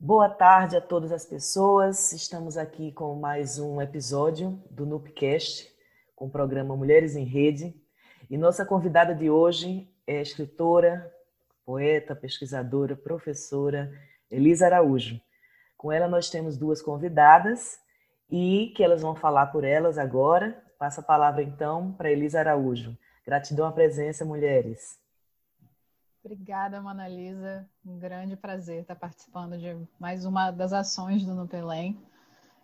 Boa tarde a todas as pessoas. Estamos aqui com mais um episódio do NUPcast, com o programa Mulheres em Rede. E nossa convidada de hoje é escritora, poeta, pesquisadora, professora Elisa Araújo. Com ela nós temos duas convidadas e que elas vão falar por elas agora. Passa a palavra então para Elisa Araújo. Gratidão à presença, mulheres. Obrigada, Mona Lisa. Um grande prazer estar participando de mais uma das ações do Nupelém.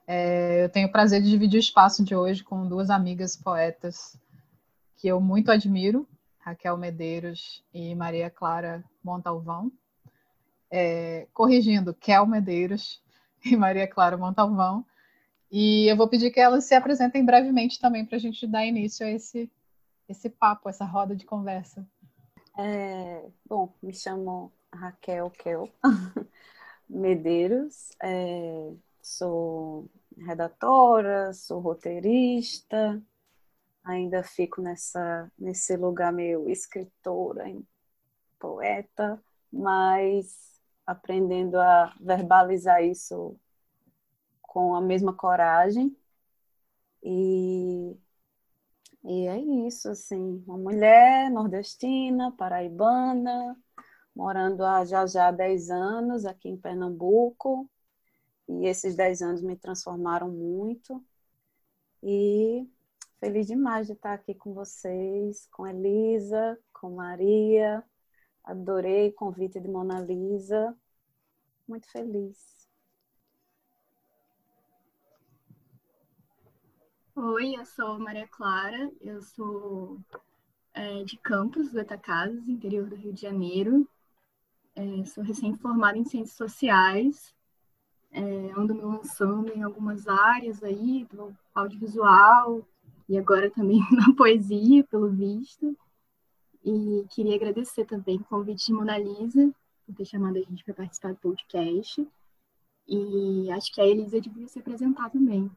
É, eu tenho o prazer de dividir o espaço de hoje com duas amigas poetas que eu muito admiro, Raquel Medeiros e Maria Clara Montalvão. É, corrigindo, Kel Medeiros e Maria Clara Montalvão. E eu vou pedir que elas se apresentem brevemente também para a gente dar início a esse, esse papo, essa roda de conversa. É, bom, me chamo Raquel Kel Medeiros, é, sou redatora, sou roteirista, ainda fico nessa, nesse lugar meio escritora, poeta, mas aprendendo a verbalizar isso com a mesma coragem e e é isso, assim, uma mulher nordestina, paraibana, morando há já já 10 anos aqui em Pernambuco. E esses 10 anos me transformaram muito. E feliz demais de estar aqui com vocês, com Elisa, com Maria. Adorei o convite de Mona Lisa. Muito feliz. Oi, eu sou Maria Clara, eu sou é, de Campos, Goitacazes, interior do Rio de Janeiro. É, sou recém-formada em Ciências Sociais, é, ando me lançando em algumas áreas aí, do audiovisual e agora também na poesia, pelo visto. E queria agradecer também o convite de Mona Lisa por ter chamado a gente para participar do podcast. E acho que a Elisa devia se apresentar também.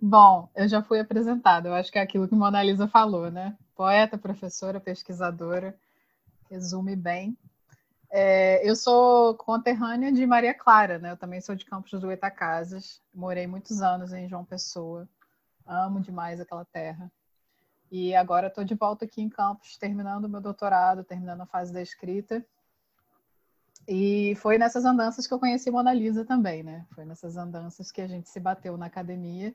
Bom, eu já fui apresentada, eu acho que é aquilo que Mona Lisa falou, né? Poeta, professora, pesquisadora, resume bem. É, eu sou conterrânea de Maria Clara, né? Eu também sou de Campos do Goitacazes, morei muitos anos em João Pessoa, amo demais aquela terra. E agora estou de volta aqui em Campos, terminando o meu doutorado, terminando a fase da escrita. E foi nessas andanças que eu conheci Mona Lisa também, né? Foi nessas andanças que a gente se bateu na academia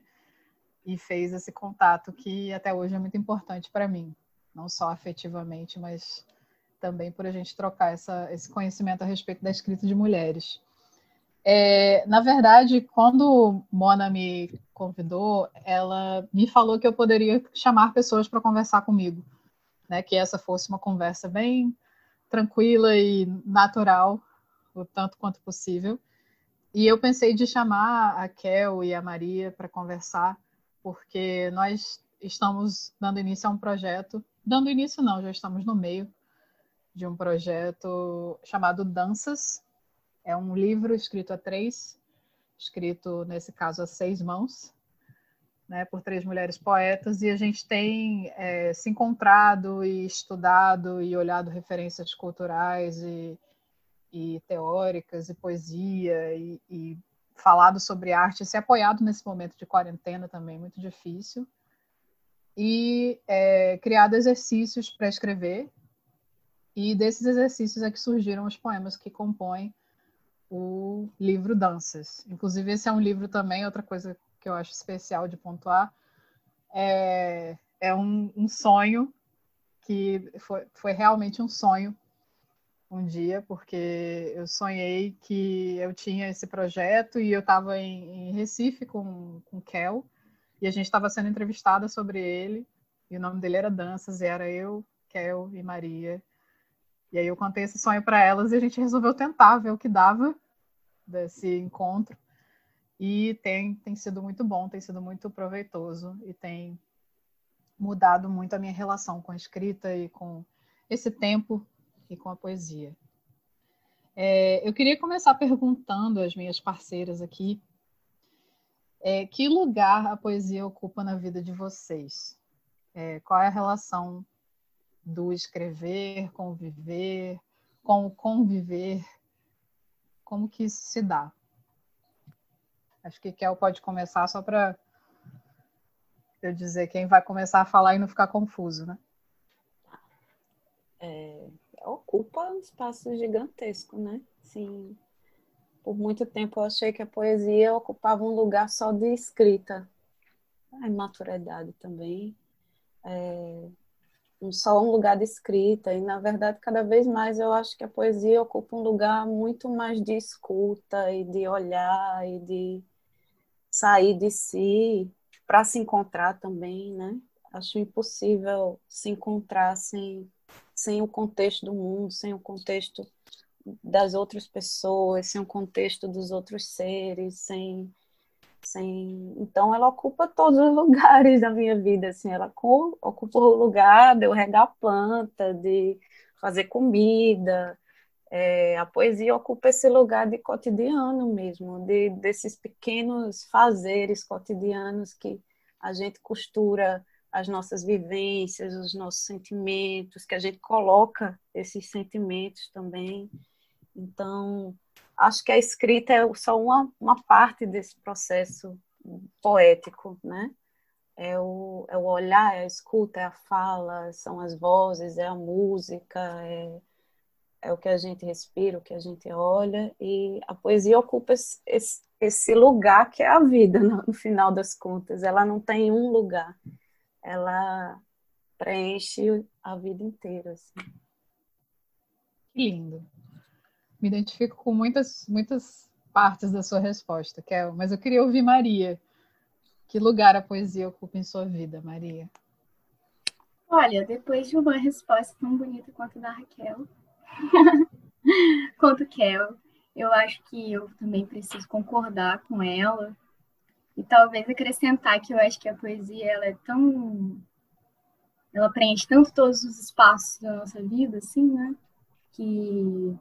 e fez esse contato que até hoje é muito importante para mim, não só afetivamente, mas também por a gente trocar essa, esse conhecimento a respeito da escrita de mulheres. É, na verdade, quando Mona me convidou, ela me falou que eu poderia chamar pessoas para conversar comigo, né? Que essa fosse uma conversa bem tranquila e natural, o tanto quanto possível. E eu pensei de chamar a Kel e a Maria para conversar porque nós estamos dando início a um projeto. Dando início, não, já estamos no meio de um projeto chamado Danças. É um livro escrito a três, escrito, nesse caso, a seis mãos, né, por três mulheres poetas, e a gente tem é, se encontrado e estudado e olhado referências culturais e, e teóricas e poesia e, e falado sobre arte, se apoiado nesse momento de quarentena também, muito difícil, e é, criado exercícios para escrever, e desses exercícios é que surgiram os poemas que compõem o livro Danças. Inclusive, esse é um livro também, outra coisa que eu acho especial de pontuar, é, é um, um sonho que foi, foi realmente um sonho um dia, porque eu sonhei que eu tinha esse projeto e eu estava em, em, Recife com, com Kel, e a gente estava sendo entrevistada sobre ele, e o nome dele era Danças, e era eu, Kel e Maria. E aí eu contei esse sonho para elas e a gente resolveu tentar ver o que dava desse encontro. E tem, tem sido muito bom, tem sido muito proveitoso e tem mudado muito a minha relação com a escrita e com esse tempo e com a poesia. É, eu queria começar perguntando às minhas parceiras aqui é, que lugar a poesia ocupa na vida de vocês? É, qual é a relação do escrever com o viver, com o conviver como que isso se dá? Acho que Kel pode começar só para eu dizer quem vai começar a falar e não ficar confuso, né? É, ocupa um espaço gigantesco, né? Sim. Por muito tempo eu achei que a poesia ocupava um lugar só de escrita. A imaturidade também. É, só um lugar de escrita. E, na verdade, cada vez mais eu acho que a poesia ocupa um lugar muito mais de escuta e de olhar e de sair de si para se encontrar também, né? Acho impossível se encontrar sem, sem o contexto do mundo, sem o contexto das outras pessoas, sem o contexto dos outros seres, sem, sem... Então, ela ocupa todos os lugares da minha vida, assim, ela ocupa o lugar de eu regar planta, de fazer comida, é, a poesia ocupa esse lugar de cotidiano mesmo, de, desses pequenos fazeres cotidianos que a gente costura as nossas vivências, os nossos sentimentos, que a gente coloca esses sentimentos também. Então, acho que a escrita é só uma, uma parte desse processo poético, né? É o, é o olhar, é a escuta, é a fala, são as vozes, é a música, é é o que a gente respira, o que a gente olha, e a poesia ocupa esse, esse lugar que é a vida, no, final das contas. Ela não tem um lugar, ela preenche a vida inteira. Assim. Que lindo. Me identifico com muitas, muitas partes da sua resposta, Kel, mas eu queria ouvir Maria. Que lugar a poesia ocupa em sua vida, Maria? Olha, depois de uma resposta tão bonita quanto a da Raquel, quanto Kel. Eu acho que eu também preciso concordar com ela e talvez acrescentar que eu acho que a poesia ela é tão ela preenche tanto todos os espaços da nossa vida assim, né? Que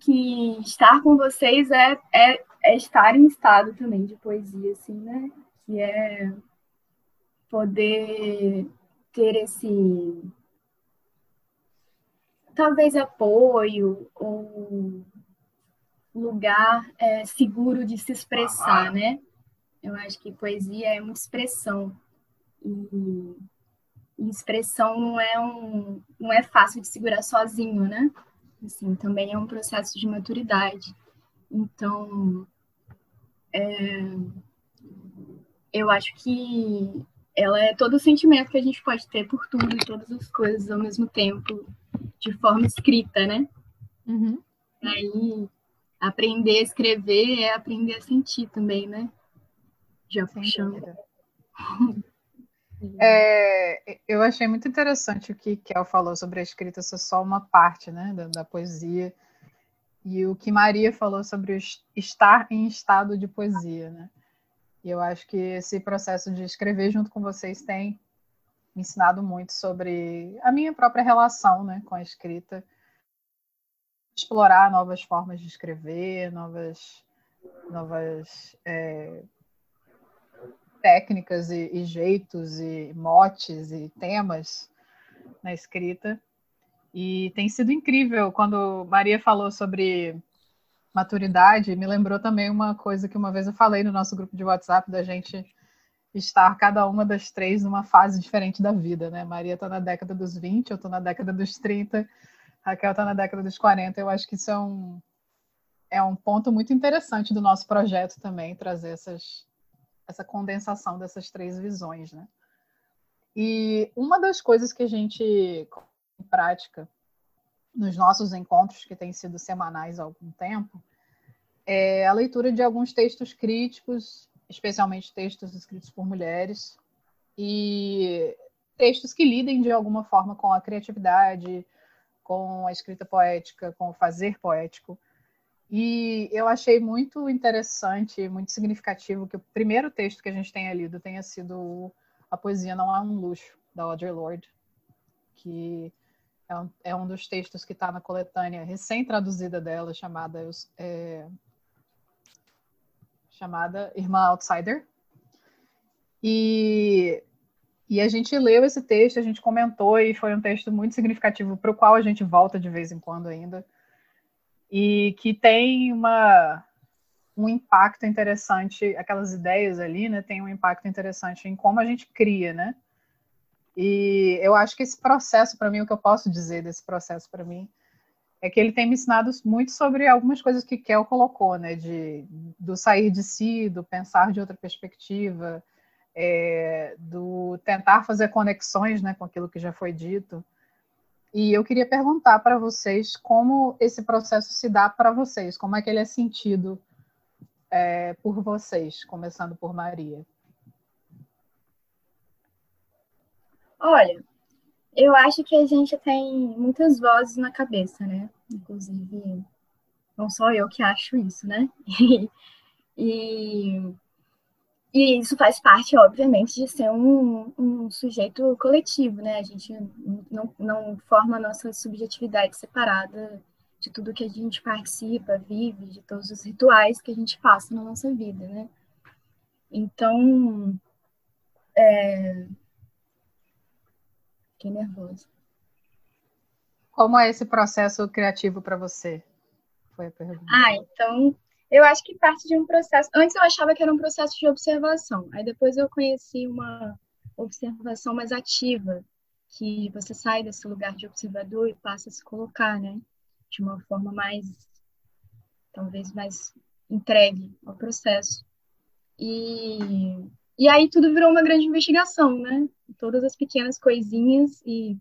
que estar com vocês é, é, é estar em estado também de poesia assim, né? Que é poder ter esse talvez apoio ou lugar é, seguro de se expressar, né? Eu acho que poesia é uma expressão e, expressão não é um não é fácil de segurar sozinho, né? Assim, também é um processo de maturidade. Então, é, eu acho que ela é todo o sentimento que a gente pode ter por tudo e todas as coisas ao mesmo tempo de forma escrita, né? Uhum. Aí, aprender a escrever é aprender a sentir também, né? Já Sem puxando. É, eu achei muito interessante o que Kel falou sobre a escrita ser só uma parte né, da, da, poesia e o que Maria falou sobre estar em estado de poesia. Né? E eu acho que esse processo de escrever junto com vocês tem me ensinado muito sobre a minha própria relação né, com a escrita, explorar novas formas de escrever, novas, novas é, técnicas e, e, jeitos e motes e temas na escrita. E tem sido incrível quando Maria falou sobre maturidade, me lembrou também uma coisa que uma vez eu falei no nosso grupo de WhatsApp da gente estar cada uma das três numa fase diferente da vida, né? Maria está na década dos 20, eu estou na década dos 30, Raquel está na década dos 40. Eu acho que isso é um, é um ponto muito interessante do nosso projeto também, trazer essas, essa condensação dessas três visões, né? E uma das coisas que a gente em prática nos nossos encontros, que têm sido semanais há algum tempo, é a leitura de alguns textos críticos especialmente textos escritos por mulheres, e textos que lidem de alguma forma com a criatividade, com a escrita poética, com o fazer poético. E eu achei muito interessante, muito significativo que o primeiro texto que a gente tenha lido tenha sido A Poesia Não é um Luxo, da Audre Lorde, que é um, é um dos textos que está na coletânea recém-traduzida dela, chamada é, chamada Irmã Outsider. E, e a gente leu esse texto, a gente comentou, e foi um texto muito significativo para o qual a gente volta de vez em quando ainda. e que tem uma, um impacto interessante, aquelas ideias ali, né, tem um impacto interessante em como a gente cria, né? E eu acho que esse processo, para mim, o que eu posso dizer desse processo para mim, é que ele tem me ensinado muito sobre algumas coisas que Kel colocou, né? De, do sair de si, do pensar de outra perspectiva, é, do tentar fazer conexões né, com aquilo que já foi dito. E eu queria perguntar para vocês como esse processo se dá para vocês, como é que ele é sentido é, por vocês, começando por Maria. Olha, eu acho que a gente tem muitas vozes na cabeça, né? Inclusive, não só eu que acho isso, né? e, e isso faz parte, obviamente, de ser um, um sujeito coletivo, né? A gente não, não forma a nossa subjetividade separada de tudo que a gente participa, vive, de todos os rituais que a gente passa na nossa vida, né? Então, é, Fiquei nervosa. Como é esse processo criativo para você? Foi a pergunta. Ah, então, eu acho que parte de um processo. Antes eu achava que era um processo de observação. Aí depois eu conheci uma observação mais ativa, que você sai desse lugar de observador e passa a se colocar, né? De uma forma mais, talvez mais entregue ao processo. E e aí tudo virou uma grande investigação, né? Todas as pequenas coisinhas e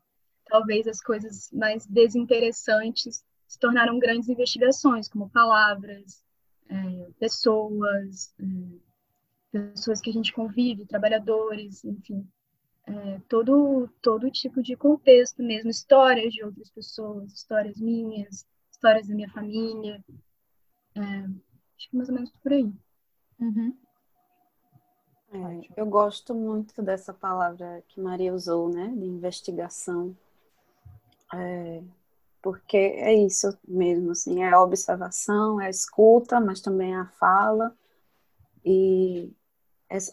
talvez as coisas mais desinteressantes se tornaram grandes investigações, como palavras, é, pessoas, é, pessoas que a gente convive, trabalhadores, enfim, é, todo todo tipo de contexto mesmo, histórias de outras pessoas, histórias minhas, histórias da minha família, é, acho que mais ou menos por aí. Uhum. É, eu gosto muito dessa palavra que Maria usou, né, de investigação, é, porque é isso mesmo, assim, é a observação, é a escuta, mas também é a fala e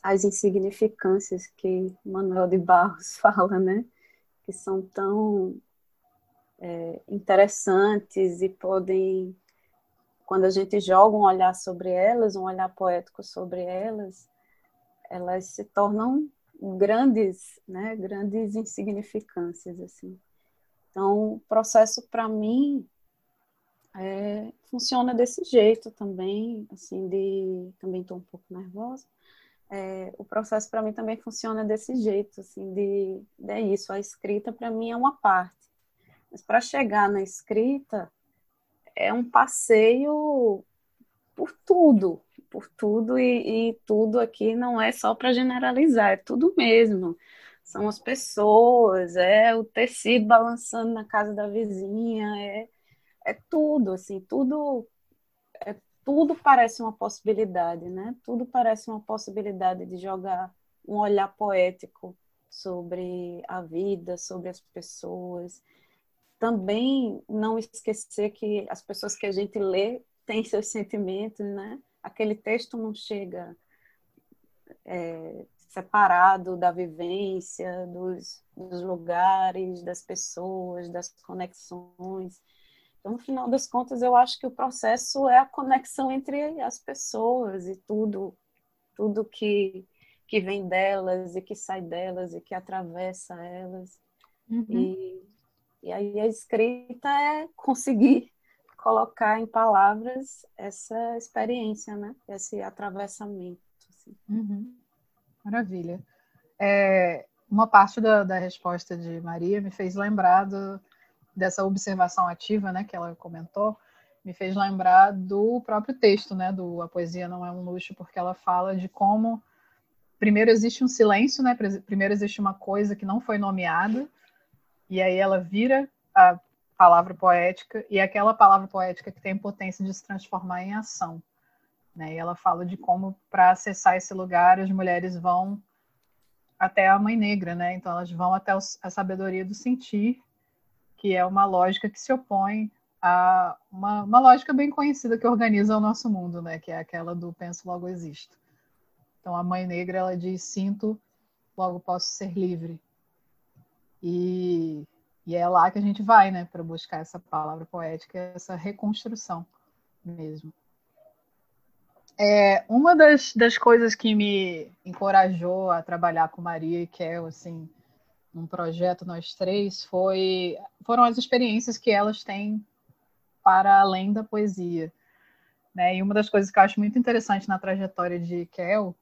as insignificâncias que Manuel de Barros fala, né, que são tão é, interessantes e podem, quando a gente joga um olhar sobre elas, um olhar poético sobre elas, elas se tornam grandes, né, grandes insignificâncias assim. Então, o processo para mim é, funciona desse jeito também, assim, de também estou um pouco nervosa. É, o processo para mim também funciona desse jeito, assim, de, de é isso. A escrita para mim é uma parte, mas para chegar na escrita é um passeio por tudo, por tudo e, e tudo aqui não é só para generalizar, é tudo mesmo. São as pessoas, é o tecido balançando na casa da vizinha, é, é tudo, assim, tudo é, tudo parece uma possibilidade, né? Tudo parece uma possibilidade de jogar um olhar poético sobre a vida, sobre as pessoas. Também não esquecer que as pessoas que a gente lê têm seus sentimentos, né? Aquele texto não chega é, separado da vivência, dos, dos lugares, das pessoas, das conexões. Então, no final das contas, eu acho que o processo é a conexão entre as pessoas e tudo, tudo que, que vem delas e que sai delas e que atravessa elas. Uhum. E, e aí a escrita é conseguir colocar em palavras essa experiência, né? Esse atravessamento. Assim. Uhum. Maravilha. É, uma parte da, da, resposta de Maria me fez lembrar do, dessa observação ativa, né, que ela comentou, me fez lembrar do próprio texto, né, do A Poesia Não É um Luxo, porque ela fala de como primeiro existe um silêncio, né, primeiro existe uma coisa que não foi nomeada, e aí ela vira a palavra poética e aquela palavra poética que tem potência de se transformar em ação. Né? E ela fala de como, para acessar esse lugar, as mulheres vão até a Mãe Negra, né? Então, elas vão até a sabedoria do sentir, que é uma lógica que se opõe a uma, uma lógica bem conhecida que organiza o nosso mundo, né? Que é aquela do penso, logo existo. Então, a Mãe Negra, ela diz: sinto, logo posso ser livre. E E é lá que a gente vai, né, para buscar essa palavra poética, essa reconstrução mesmo. É, uma das, das coisas que me encorajou a trabalhar com Maria e Kel, assim, num projeto nós três, foi, foram as experiências que elas têm para além da poesia. Né? E uma das coisas que eu acho muito interessante na trajetória de Kel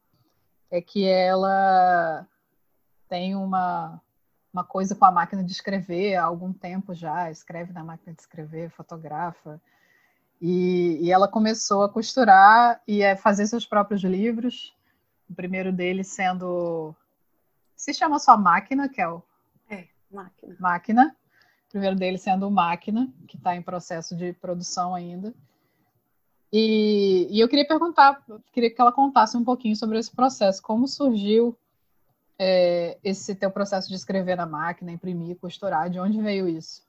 é que ela tem uma, uma coisa com a máquina de escrever há algum tempo já, escreve na máquina de escrever, fotografa. E, e ela começou a costurar e a fazer seus próprios livros. O primeiro deles sendo. Se chama só Máquina, Kel? É, Máquina. Máquina. O primeiro deles sendo Máquina, que está em processo de produção ainda. E, e, eu queria perguntar, queria que ela contasse um pouquinho sobre esse processo, como surgiu é, esse teu processo de escrever na máquina, imprimir, costurar, de onde veio isso?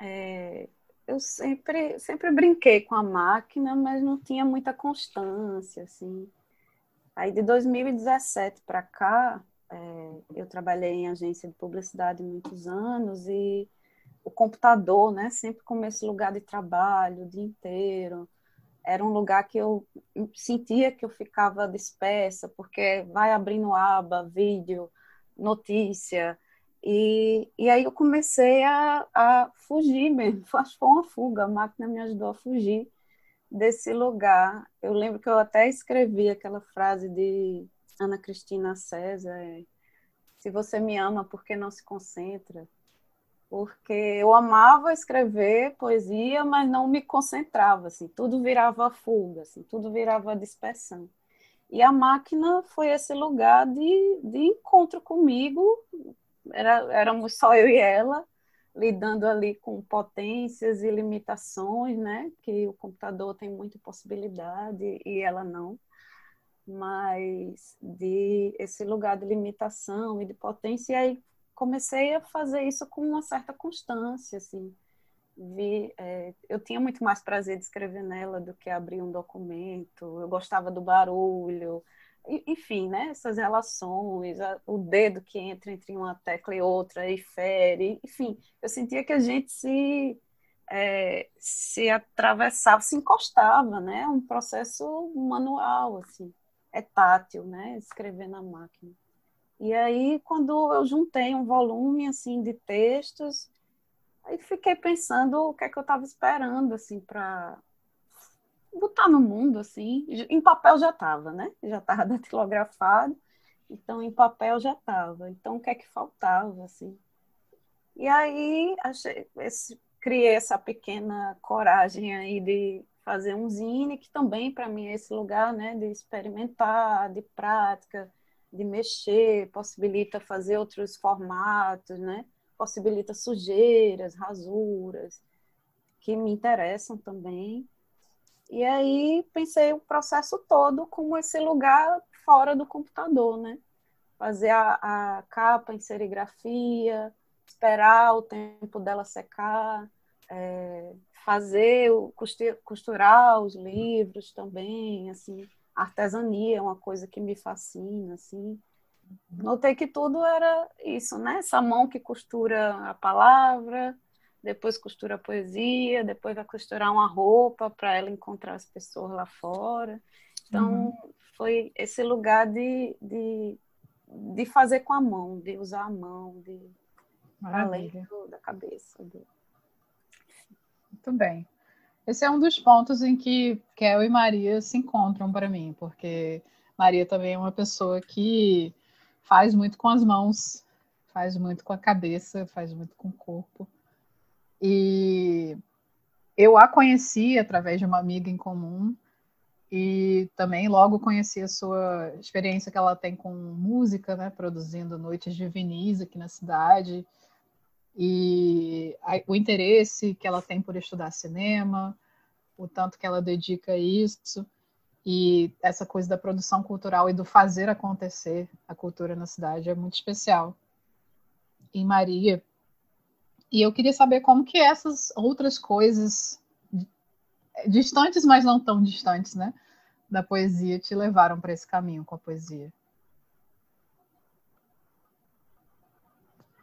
É, eu sempre, sempre brinquei com a máquina, mas não tinha muita constância, assim. Aí de 2017 para cá, é, eu trabalhei em agência de publicidade muitos anos e o computador, né, sempre como esse lugar de trabalho o dia inteiro. Era um lugar que eu sentia que eu ficava dispersa, porque vai abrindo aba, vídeo, notícia. E, e aí eu comecei a, a fugir mesmo, acho foi uma fuga, a máquina me ajudou a fugir desse lugar. Eu lembro que eu até escrevi aquela frase de Ana Cristina César, é, se você me ama, por que não se concentra? Porque eu amava escrever poesia, mas não me concentrava, assim, tudo virava fuga, assim, tudo virava dispersão. E a máquina foi esse lugar de, de encontro comigo, Era, éramos só eu e ela, lidando ali com potências e limitações, né, que o computador tem muita possibilidade e ela não, mas de esse lugar de limitação e de potência, e aí comecei a fazer isso com uma certa constância, assim. Vi, é, eu tinha muito mais prazer de escrever nela do que abrir um documento. Eu gostava do barulho, enfim, né? Essas relações, a, o dedo que entra entre uma tecla e outra e fere, enfim, eu sentia que a gente se é, se atravessava, se encostava, né? Um processo manual, assim, é tátil, né? Escrever na máquina. E aí, quando eu juntei um volume assim de textos, aí fiquei pensando o que é que eu estava esperando assim para botar no mundo assim. Em papel já estava, né? Já estava datilografado, então em papel já estava. Então o que é que faltava assim? E aí achei, esse, criei essa pequena coragem aí de fazer um zine que também para mim é esse lugar, né, de experimentar, de prática de mexer, possibilita fazer outros formatos, né? Possibilita sujeiras, rasuras, que me interessam também. E aí pensei o processo todo como esse lugar fora do computador, né? Fazer a, a capa em serigrafia, esperar o tempo dela secar, é, fazer, costurar os livros também, assim, artesania é uma coisa que me fascina, assim. Notei que tudo era isso, né? Essa mão que costura a palavra, depois costura a poesia, depois vai costurar uma roupa para ela encontrar as pessoas lá fora. Então, uhum. foi esse lugar de, de, de fazer com a mão, de usar a mão, de além da cabeça. De... Muito bem. Esse é um dos pontos em que Kel e Maria se encontram para mim, porque Maria também é uma pessoa que faz muito com as mãos, faz muito com a cabeça, faz muito com o corpo. E eu a conheci através de uma amiga em comum e também logo conheci a sua experiência que ela tem com música, né, produzindo noites de vinis aqui na cidade e o interesse que ela tem por estudar cinema, o tanto que ela dedica a isso e essa coisa da produção cultural e do fazer acontecer a cultura na cidade é muito especial em Maria. E eu queria saber como que essas outras coisas distantes, mas não tão distantes, né, da poesia te levaram para esse caminho com a poesia.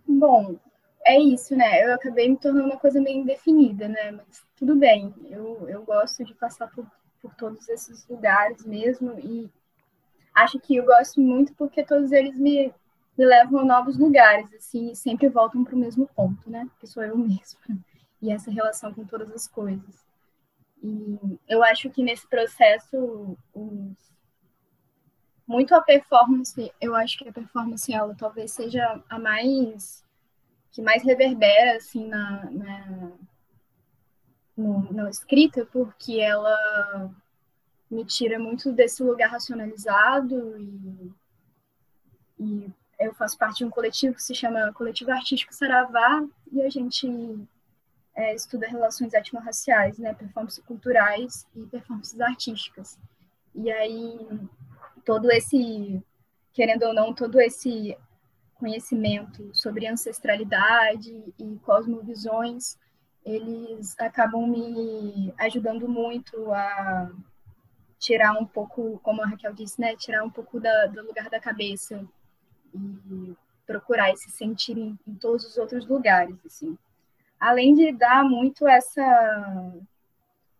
Bom, é isso, né? Eu acabei me tornando uma coisa meio indefinida, né? Mas tudo bem, eu, eu gosto de passar por, por todos esses lugares mesmo e acho que eu gosto muito porque todos eles me, me levam a novos lugares, assim, e sempre voltam para o mesmo ponto, né? Que sou eu mesma. E essa relação com todas as coisas. E eu acho que nesse processo, muito a performance, eu acho que a performance, ela talvez seja a mais, que mais reverbera, assim, na, na no, escrita, porque ela me tira muito desse lugar racionalizado e, e eu faço parte de um coletivo que se chama Coletivo Artístico Saravá e a gente é, estuda relações etnorraciais, né, performances culturais e performances artísticas. E aí todo esse, querendo ou não, todo esse conhecimento sobre ancestralidade e cosmovisões, eles acabam me ajudando muito a tirar um pouco, como a Raquel disse, né, tirar um pouco da, do lugar da cabeça e procurar e se sentir em, em todos os outros lugares, assim. Além de dar muito essa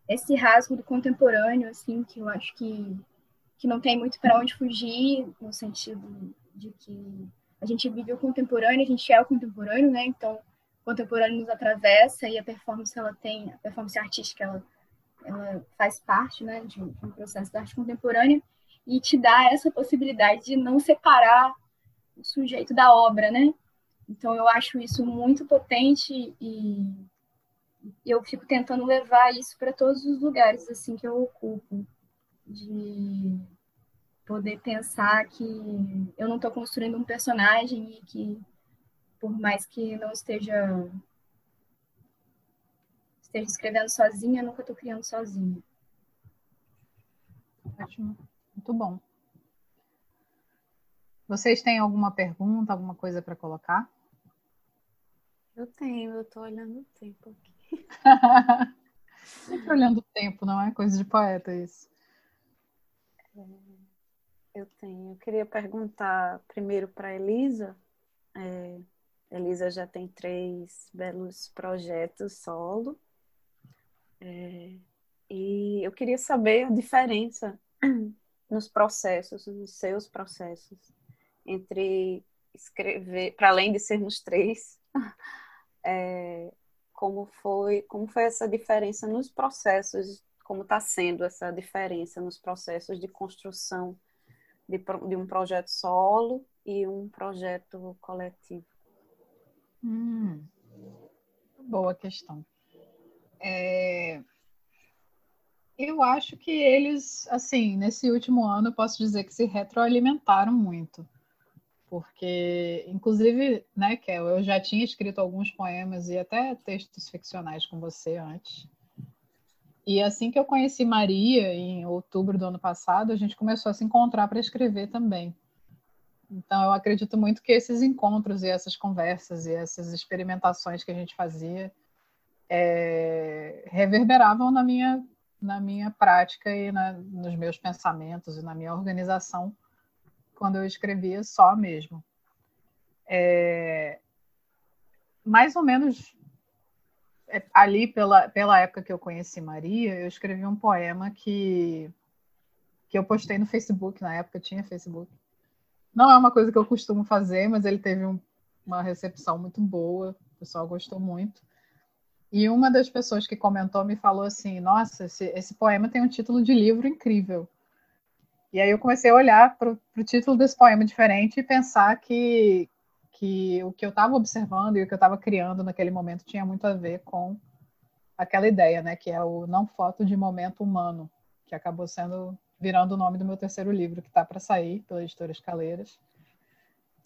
esse rasgo do contemporâneo, assim, que eu acho que, que não tem muito para onde fugir, no sentido de que a gente vive o contemporâneo, a gente é o contemporâneo, né? Então, o contemporâneo nos atravessa e a performance ela tem, a performance artística ela ela faz parte né, de, um, processo da arte contemporânea e te dá essa possibilidade de não separar o sujeito da obra, né? Então eu acho isso muito potente e eu fico tentando levar isso para todos os lugares assim que eu ocupo, de poder pensar que eu não estou construindo um personagem e que por mais que não esteja esteja escrevendo sozinha, nunca estou criando sozinha. Ótimo, muito bom. Vocês têm alguma pergunta, alguma coisa para colocar? Eu tenho, eu estou olhando o tempo aqui. Sempre olhando o tempo, não é coisa de poeta isso. É, eu tenho. Eu queria perguntar primeiro para Elisa. É, Elisa já tem três belos projetos solo. É, e eu queria saber a diferença nos processos, nos seus processos, entre escrever, para além de sermos três, é, como foi, como foi essa diferença nos processos, como está sendo essa diferença nos processos de construção de, de um projeto solo e um projeto coletivo. Hum, boa questão. É... Eu acho que eles, assim, nesse último ano, eu posso dizer que se retroalimentaram muito. Porque, inclusive, né, Kel, eu já tinha escrito alguns poemas e até textos ficcionais com você antes. E assim que eu conheci Maria, em outubro do ano passado, a gente começou a se encontrar para escrever também. Então, eu acredito muito que esses encontros e essas conversas e essas experimentações que a gente fazia é, reverberavam na minha, na minha prática e na, nos meus pensamentos e na minha organização quando eu escrevia só mesmo. É, mais ou menos ali pela, pela época que eu conheci Maria, eu escrevi um poema que, que eu postei no Facebook, na época tinha Facebook. Não é uma coisa que eu costumo fazer, mas ele teve um, uma recepção muito boa, o pessoal gostou muito. E uma das pessoas que comentou me falou assim: Nossa, esse, esse poema tem um título de livro incrível. E aí eu comecei a olhar para o título desse poema diferente e pensar que, que o que eu estava observando e o que eu estava criando naquele momento tinha muito a ver com aquela ideia, né? Que é o Não Foto de Momento Humano, que acabou sendo virando o nome do meu terceiro livro, que está para sair pela editora Escaleiras.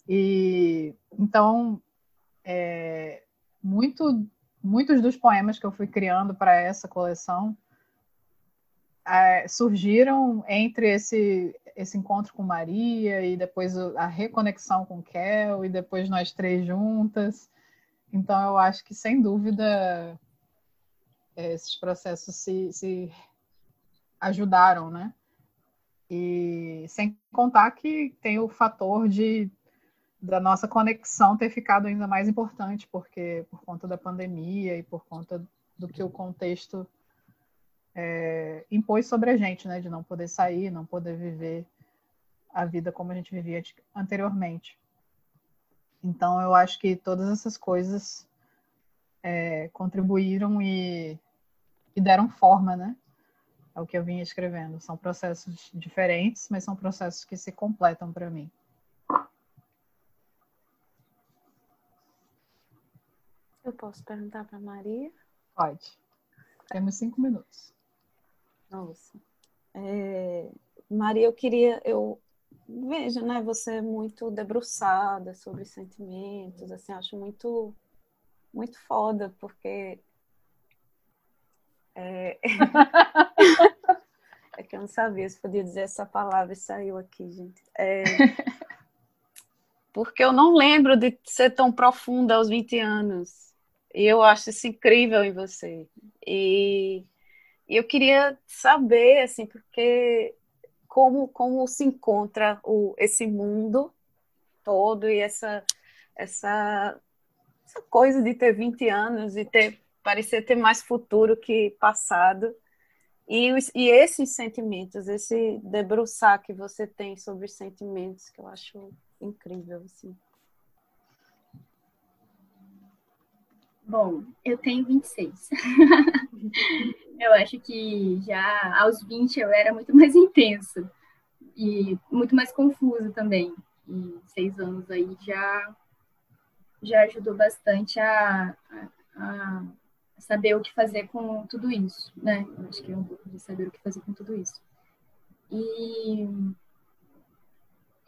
E então, é, muito muitos dos poemas que eu fui criando para essa coleção é, surgiram entre esse, esse encontro com Maria e depois a reconexão com Kel e depois nós três juntas. Então, eu acho que, sem dúvida, esses processos se, se ajudaram, né? E sem contar que tem o fator de da nossa conexão ter ficado ainda mais importante, porque por conta da pandemia e por conta do que o contexto é, impôs sobre a gente, né, de não poder sair, não poder viver a vida como a gente vivia anteriormente. Então, eu acho que todas essas coisas é, contribuíram e, e deram forma, né, ao que eu vinha escrevendo. São processos diferentes, mas são processos que se completam para mim. Eu posso perguntar para Maria? Pode. Temos cinco minutos. Nossa. É, Maria, eu queria, eu vejo, né, você é muito debruçada sobre sentimentos, assim, acho muito, muito foda, porque é, é que eu não sabia se podia dizer essa palavra e saiu aqui, gente. É, porque eu não lembro de ser tão profunda aos 20 anos. E eu acho isso incrível em você. E, e eu queria saber, assim, porque como, como se encontra o, esse mundo todo e essa, essa, essa coisa de ter 20 anos e ter parecer ter mais futuro que passado. E, e esses sentimentos, esse debruçar que você tem sobre os sentimentos, que eu acho incrível, assim. Bom, eu tenho 26. eu acho que já aos 20 eu era muito mais intensa e muito mais confusa também. E seis anos aí já, já ajudou bastante a, a, a saber o que fazer com tudo isso, né? Eu acho que é um pouco de saber o que fazer com tudo isso. E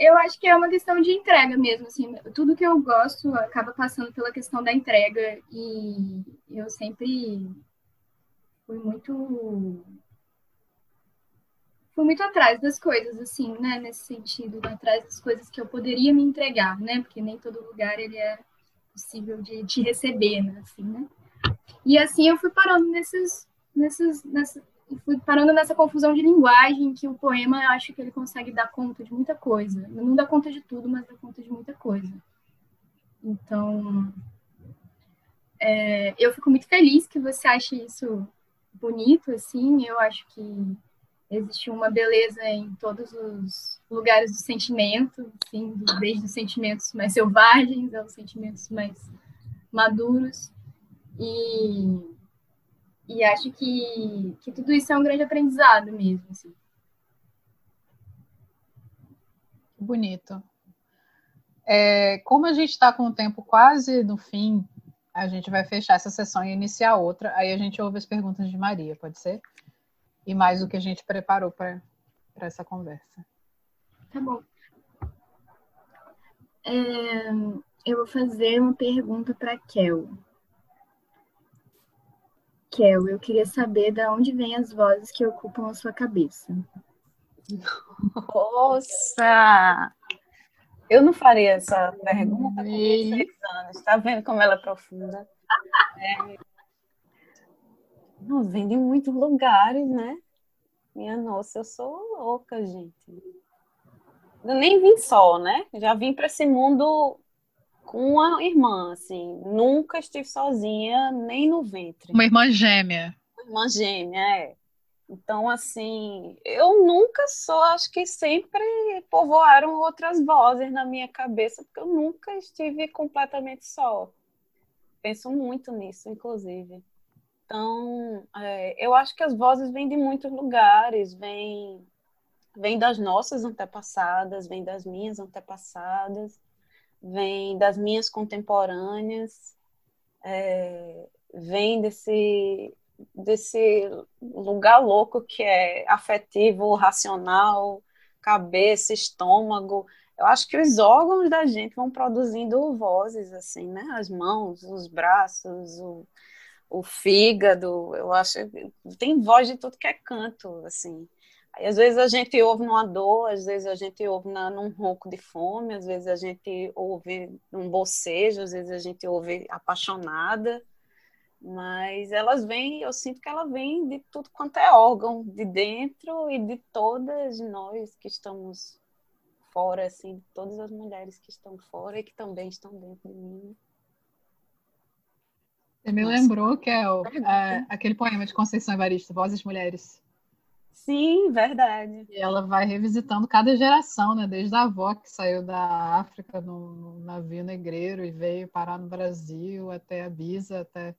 eu acho que é uma questão de entrega mesmo, assim, tudo que eu gosto acaba passando pela questão da entrega e eu sempre fui muito fui muito atrás das coisas, assim, né, nesse sentido, atrás das coisas que eu poderia me entregar, né, porque nem todo lugar ele é possível de te receber, né, assim, né. E assim eu fui parando nesses, nesses, nessas, e fui parando nessa confusão de linguagem que o poema eu acho que ele consegue dar conta de muita coisa. Não dá conta de tudo, mas dá conta de muita coisa. Então, é, eu fico muito feliz que você ache isso bonito, assim. Eu acho que existe uma beleza em todos os lugares do sentimento, assim, desde os sentimentos mais selvagens aos sentimentos mais maduros. E e acho que, que tudo isso é um grande aprendizado mesmo. Assim. Bonito. É, como a gente está com o tempo quase no fim, a gente vai fechar essa sessão e iniciar outra. Aí a gente ouve as perguntas de Maria, pode ser? E mais o que a gente preparou para essa conversa. Tá bom. É, eu vou fazer uma pergunta para Kel. Kel, eu queria saber de onde vêm as vozes que ocupam a sua cabeça. Nossa! Eu não faria essa pergunta com seis anos. Está vendo como ela é profunda? É... Não, vem de muitos lugares, né? Minha nossa, eu sou louca, gente. Eu nem vim só, né? Já vim para esse mundo com uma irmã, assim. Nunca estive sozinha, nem no ventre. Uma irmã gêmea. Uma irmã gêmea, é. Então, assim, eu nunca sou, acho que sempre povoaram outras vozes na minha cabeça, porque eu nunca estive completamente só. Penso muito nisso, inclusive. Então, é, eu acho que as vozes vêm de muitos lugares, vêm vem das nossas antepassadas, vêm das minhas antepassadas, vem das minhas contemporâneas, é, vem desse, desse lugar louco que é afetivo, racional, cabeça, estômago. Eu acho que os órgãos da gente vão produzindo vozes, assim, né? As mãos, os braços, o, o fígado. Eu acho tem voz de tudo que é canto, assim. Aí, às vezes a gente ouve numa dor, às vezes a gente ouve na, num ronco de fome, às vezes a gente ouve num bocejo, às vezes a gente ouve apaixonada, mas elas vêm, eu sinto que ela vem de tudo quanto é órgão, de dentro e de todas nós que estamos fora, assim, todas as mulheres que estão fora e que também estão dentro de mim. Você me Nossa. lembrou que é, é, aquele poema de Conceição Evaristo, Vozes Mulheres. Sim, verdade. E ela vai revisitando cada geração, né? Desde a avó que saiu da África no, navio negreiro e veio parar no Brasil, até a Bisa, até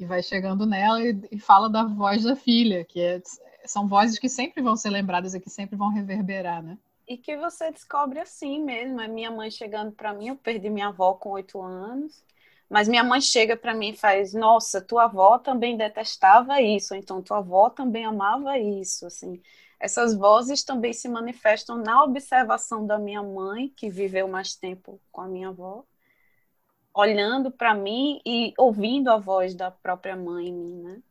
e vai chegando nela e, e, fala da voz da filha, que é, são vozes que sempre vão ser lembradas e que sempre vão reverberar, né? E que você descobre assim mesmo. É minha mãe chegando para mim, eu perdi minha avó com oito anos, mas minha mãe chega para mim e faz: Nossa, tua avó também detestava isso, então tua avó também amava isso. Assim, essas vozes também se manifestam na observação da minha mãe, que viveu mais tempo com a minha avó, olhando para mim e ouvindo a voz da própria mãe em mim, né?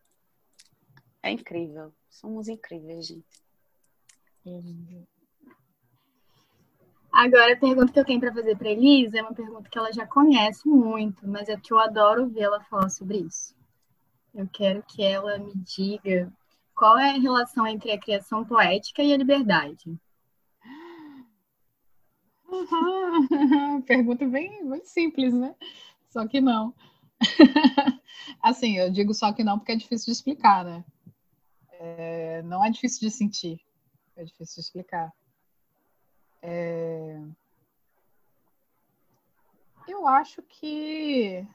É incrível. Somos incríveis, gente. Agora, a pergunta que eu tenho para fazer para Elisa é uma pergunta que ela já conhece muito, mas é que eu adoro ver ela falar sobre isso. Eu quero que ela me diga qual é a relação entre a criação poética e a liberdade. Pergunta bem, bem simples, né? Só que não. assim, eu digo só que não porque é difícil de explicar, né? É, não é difícil de sentir, é difícil de explicar. É... Eu acho que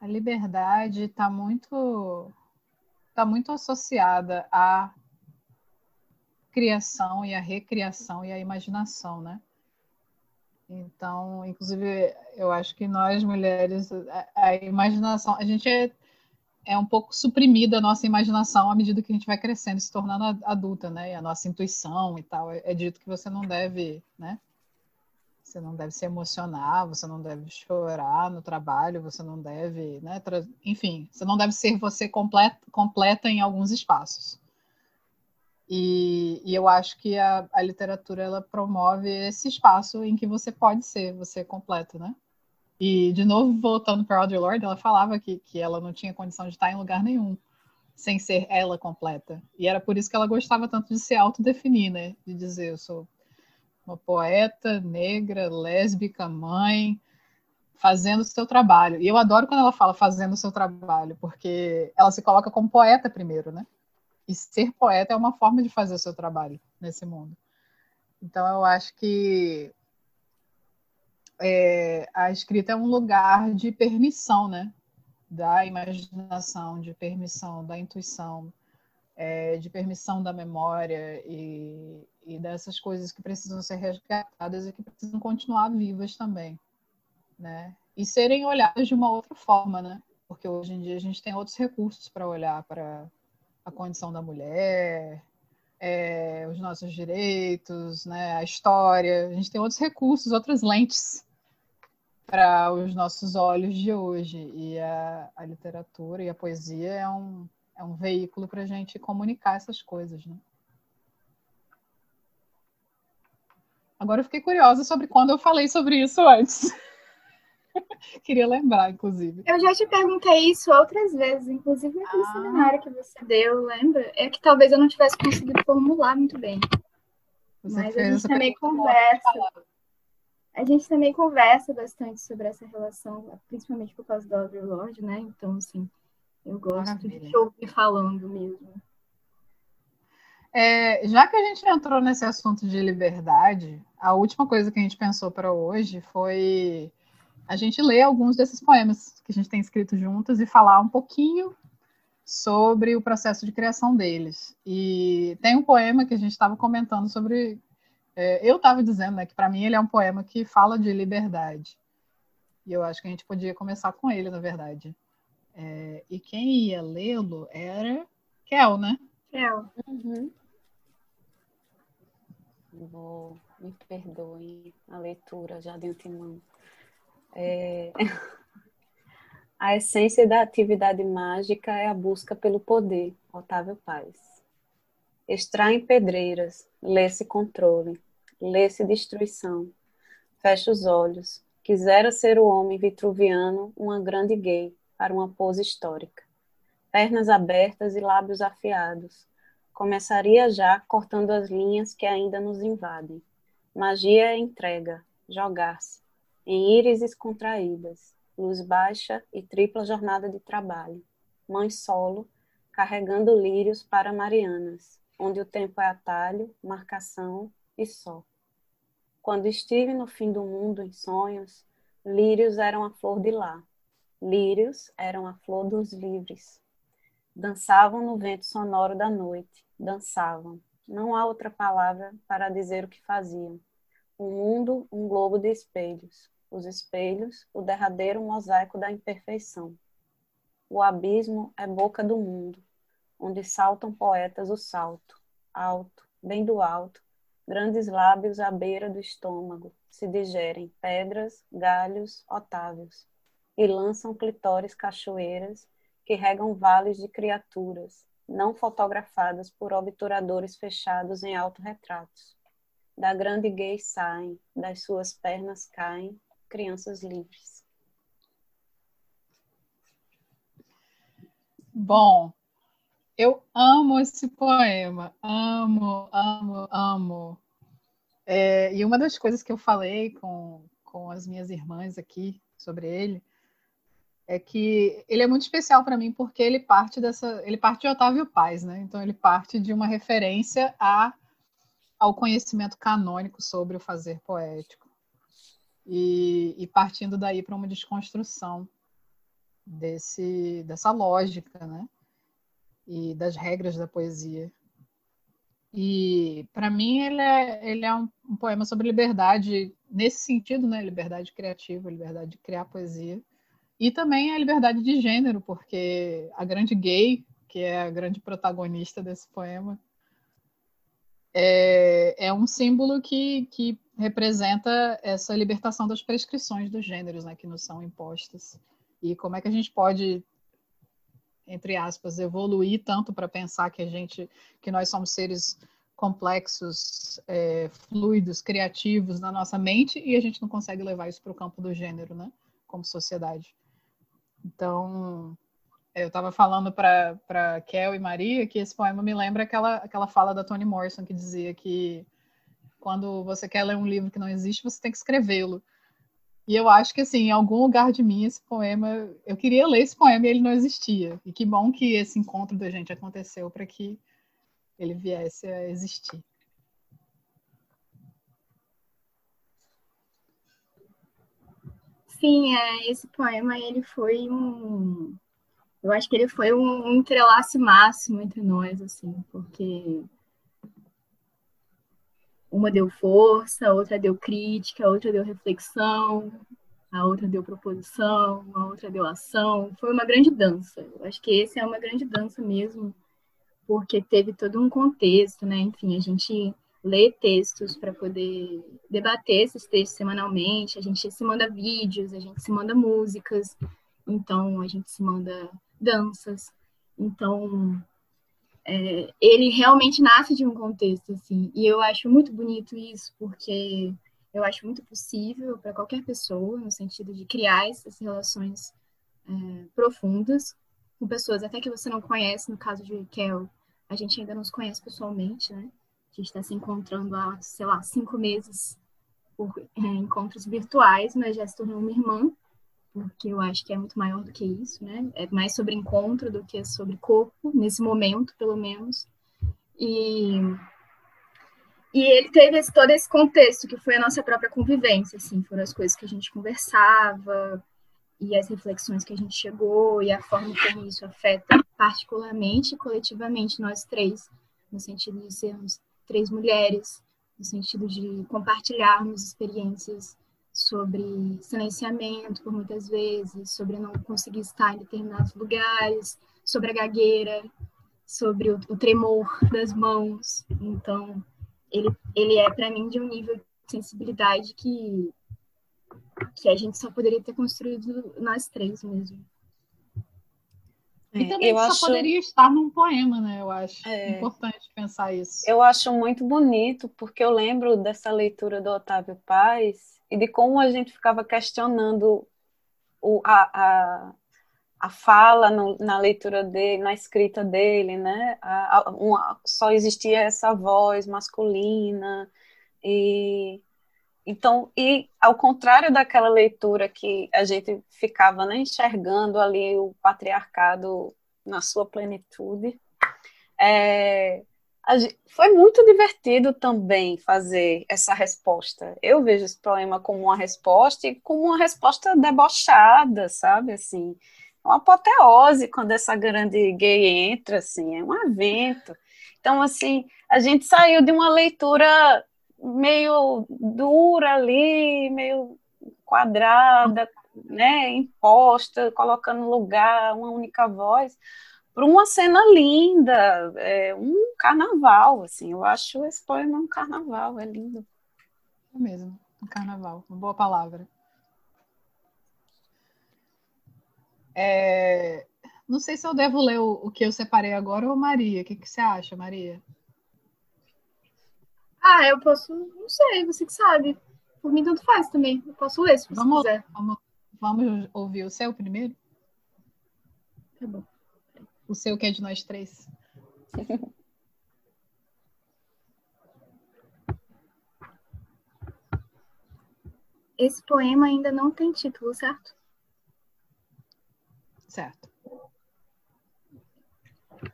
a liberdade está muito está muito associada à criação e à recriação e à imaginação, né? Então, inclusive, eu acho que nós mulheres, a, a imaginação, a gente é é um pouco suprimida a nossa imaginação à medida que a gente vai crescendo, se tornando adulta, né? E a nossa intuição e tal. É, é dito que você não deve, né? Você não deve se emocionar, você não deve chorar no trabalho, você não deve, né? Enfim, você não deve ser você completa, completa em alguns espaços. E, e eu acho que a, a literatura ela promove esse espaço em que você pode ser você completo, né? E, de novo, voltando para Audre Lorde, ela falava que, que ela não tinha condição de estar em lugar nenhum sem ser ela completa. E era por isso que ela gostava tanto de se autodefinir, né? De dizer, eu sou uma poeta negra, lésbica, mãe, fazendo o seu trabalho. E eu adoro quando ela fala fazendo o seu trabalho, porque ela se coloca como poeta primeiro, né? E ser poeta é uma forma de fazer o seu trabalho nesse mundo. Então eu acho que é, a escrita é um lugar de permissão, né? Da imaginação, de permissão da intuição, é, de permissão da memória e, e dessas coisas que precisam ser resgatadas e que precisam continuar vivas também, né? E serem olhadas de uma outra forma, né? Porque hoje em dia a gente tem outros recursos para olhar para a condição da mulher, é, os nossos direitos, né, a história. A gente tem outros recursos, outras lentes para os nossos olhos de hoje. E a, a, literatura e a poesia é um, é um veículo para a gente comunicar essas coisas. Né? Agora eu fiquei curiosa sobre quando eu falei sobre isso antes. Queria lembrar, inclusive. Eu já te perguntei isso outras vezes, inclusive naquele ah. seminário que você deu, lembra? É que talvez eu não tivesse conseguido formular muito bem. Você Mas a gente também conversa a gente também conversa bastante sobre essa relação, principalmente por causa do Overlord, né? Então, assim, eu gosto Maravilha. de te ouvir falando mesmo. É, já que a gente entrou nesse assunto de liberdade, a última coisa que a gente pensou para hoje foi a gente ler alguns desses poemas que a gente tem escrito juntas e falar um pouquinho sobre o processo de criação deles. E tem um poema que a gente estava comentando sobre é, eu estava dizendo né, que para mim ele é um poema que fala de liberdade. E eu acho que a gente podia começar com ele, na verdade. É, e quem ia lê-lo era Kel, né? Kel. Uhum. Vou, me perdoe a leitura já de antemão. É... A essência da atividade mágica é a busca pelo poder, Otávio Paz. Extraem pedreiras, lê-se controle, lê-se destruição. Fecha os olhos. Quisera ser o homem vitruviano uma grande gay para uma pose histórica. Pernas abertas e lábios afiados. Começaria já cortando as linhas que ainda nos invadem. Magia é entrega, jogar-se, em írises contraídas, luz baixa e tripla jornada de trabalho. Mãe solo, carregando lírios para Marianas, onde o tempo é atalho, marcação e só. Quando estive no fim do mundo em sonhos, lírios eram a flor de lá. Lírios eram a flor dos livres. Dançavam no vento sonoro da noite, dançavam. Não há outra palavra para dizer o que faziam. O mundo, um globo de espelhos. Os espelhos, o derradeiro mosaico da imperfeição. O abismo é boca do mundo, onde saltam poetas o salto, alto, bem do alto, grandes lábios à beira do estômago, se digerem pedras, galhos, otávios, e lançam clitóris cachoeiras que regam vales de criaturas, não fotografadas por obturadores fechados em autorretratos. Da grande gay saem, das suas pernas caem crianças livres. Bom, eu amo esse poema, amo, amo, amo. É, e uma das coisas que eu falei com, com as minhas irmãs aqui sobre ele é que ele é muito especial para mim porque ele parte dessa, ele parte de Otávio Paz, né? Então ele parte de uma referência a, ao conhecimento canônico sobre o fazer poético e, e partindo daí para uma desconstrução desse, dessa lógica, né? E das regras da poesia. E para mim ele é, ele é um, um, poema sobre liberdade nesse sentido, né? Liberdade criativa, liberdade de criar poesia. E também a liberdade de gênero, porque a grande gay, que é a grande protagonista desse poema, é, é um símbolo que, que representa essa libertação das prescrições dos gêneros né, que nos são impostas e como é que a gente pode entre aspas evoluir tanto para pensar que a gente que nós somos seres complexos é, fluidos criativos na nossa mente e a gente não consegue levar isso para o campo do gênero né como sociedade. Então eu estava falando para Kel e Maria que esse poema me lembra aquela aquela fala da Toni Morrison que dizia que quando você quer ler um livro que não existe você tem que escrevê-lo e eu acho que, assim, em algum lugar de mim, esse poema. Eu queria ler esse poema e ele não existia. E que bom que esse encontro da gente aconteceu para que ele viesse a existir. Sim, é, esse poema ele foi um. Eu acho que ele foi um, um entrelace máximo entre nós, assim, porque uma deu força, a outra deu crítica, a outra deu reflexão, a outra deu proposição, a outra deu ação. Foi uma grande dança. Eu acho que esse é uma grande dança mesmo, porque teve todo um contexto, né? Enfim, a gente lê textos para poder debater esses textos semanalmente, a gente se manda vídeos, a gente se manda músicas, então a gente se manda danças. Então, é, ele realmente nasce de um contexto, assim, e eu acho muito bonito isso, porque eu acho muito possível para qualquer pessoa, no sentido de criar essas relações é, profundas com pessoas até que você não conhece, no caso de Kel, a gente ainda não se conhece pessoalmente, né? A gente está se encontrando há, sei lá, cinco meses por é, encontros virtuais, mas já se tornou uma irmã, porque eu acho que é muito maior do que isso, né? É mais sobre encontro do que sobre corpo, nesse momento, pelo menos. E, e ele teve esse, todo esse contexto, que foi a nossa própria convivência, assim, foram as coisas que a gente conversava, e as reflexões que a gente chegou, e a forma como isso afeta particularmente e coletivamente nós três, no sentido de sermos três mulheres, no sentido de compartilharmos experiências sobre silenciamento por muitas vezes, sobre não conseguir estar em determinados lugares, sobre a gagueira, sobre o, o tremor das mãos. Então, ele, ele é para mim de um nível de sensibilidade que que a gente só poderia ter construído nós três mesmo. E é, também eu só acho... poderia estar num poema, né? Eu acho é... importante pensar isso. Eu acho muito bonito, porque eu lembro dessa leitura do Otávio Paz e de como a gente ficava questionando o, a, a, a fala no, na leitura dele, na escrita dele, né? A, uma, só existia essa voz masculina e então e ao contrário daquela leitura que a gente ficava né, enxergando ali o patriarcado na sua plenitude, é, foi muito divertido também fazer essa resposta. Eu vejo esse problema como uma resposta e como uma resposta debochada, sabe? Assim, uma apoteose quando essa grande gay entra, assim, é um evento. Então, assim, a gente saiu de uma leitura meio dura ali, meio quadrada, né, imposta, colocando lugar uma única voz, para uma cena linda, é um carnaval, assim, eu acho esse poema um carnaval, é lindo. É mesmo, um carnaval, uma boa palavra. É, não sei se eu devo ler o, o, que eu separei agora ou Maria, o que, que você acha, Maria? Ah, eu posso, não sei, você que sabe. Por mim, tanto faz também. Eu posso ler se você vamos, quiser. Vamos, vamos ouvir o seu primeiro? Tá bom. O seu que é de nós três. Esse poema ainda não tem título, certo? Certo.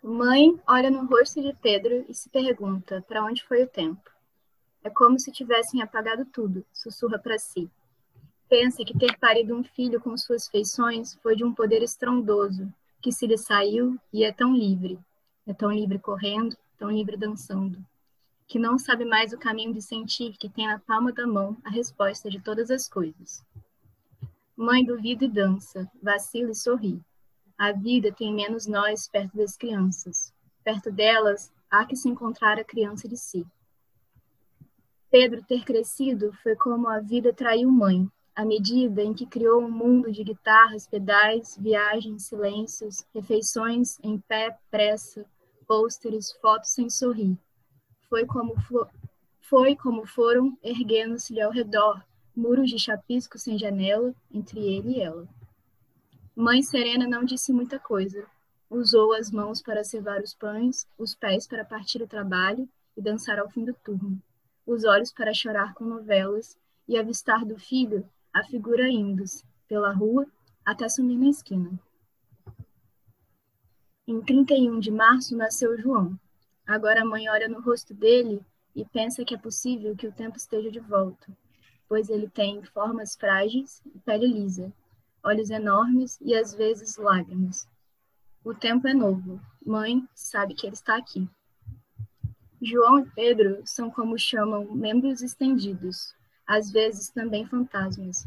Mãe olha no rosto de Pedro e se pergunta para onde foi o tempo. É como se tivessem apagado tudo, sussurra para si. Pensa que ter parido um filho com suas feições foi de um poder estrondoso, que se lhe saiu e é tão livre. É tão livre correndo, tão livre dançando. Que não sabe mais o caminho de sentir que tem na palma da mão a resposta de todas as coisas. Mãe duvida e dança, vacila e sorri. A vida tem menos nós perto das crianças. Perto delas, há que se encontrar a criança de si. Pedro ter crescido foi como a vida traiu mãe, à medida em que criou um mundo de guitarras, pedais, viagens, silêncios, refeições em pé, pressa, pôsteres, fotos sem sorrir. Foi como, foi como foram erguendo-se-lhe ao redor muros de chapisco sem janela entre ele e ela. Mãe Serena não disse muita coisa. Usou as mãos para cevar os pães, os pés para partir o trabalho e dançar ao fim do turno, os olhos para chorar com novelas e avistar do filho a figura indo-se pela rua até sumir na esquina. Em 31 de março nasceu João. Agora a mãe olha no rosto dele e pensa que é possível que o tempo esteja de volta, pois ele tem formas frágeis e pele lisa, olhos enormes e às vezes lágrimas. O tempo é novo. Mãe sabe que ele está aqui. João e Pedro são como chamam membros estendidos, às vezes também fantasmas.